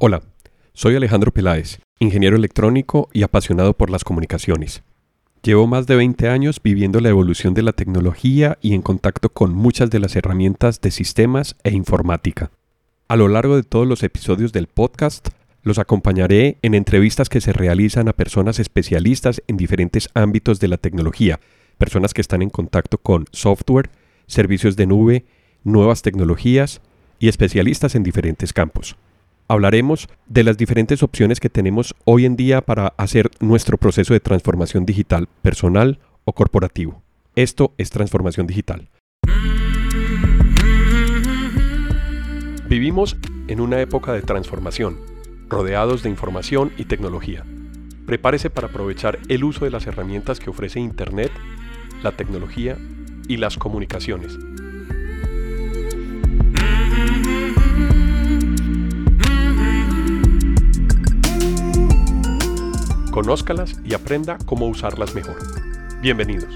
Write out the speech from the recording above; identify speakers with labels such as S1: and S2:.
S1: Hola, soy Alejandro Peláez, ingeniero electrónico y apasionado por las comunicaciones. Llevo más de 20 años viviendo la evolución de la tecnología y en contacto con muchas de las herramientas de sistemas e informática. A lo largo de todos los episodios del podcast, los acompañaré en entrevistas que se realizan a personas especialistas en diferentes ámbitos de la tecnología, personas que están en contacto con software, servicios de nube, nuevas tecnologías y especialistas en diferentes campos. Hablaremos de las diferentes opciones que tenemos hoy en día para hacer nuestro proceso de transformación digital personal o corporativo. Esto es transformación digital. Vivimos en una época de transformación, rodeados de información y tecnología. Prepárese para aprovechar el uso de las herramientas que ofrece Internet, la tecnología y las comunicaciones Conózcalas y aprenda cómo usarlas mejor. Bienvenidos.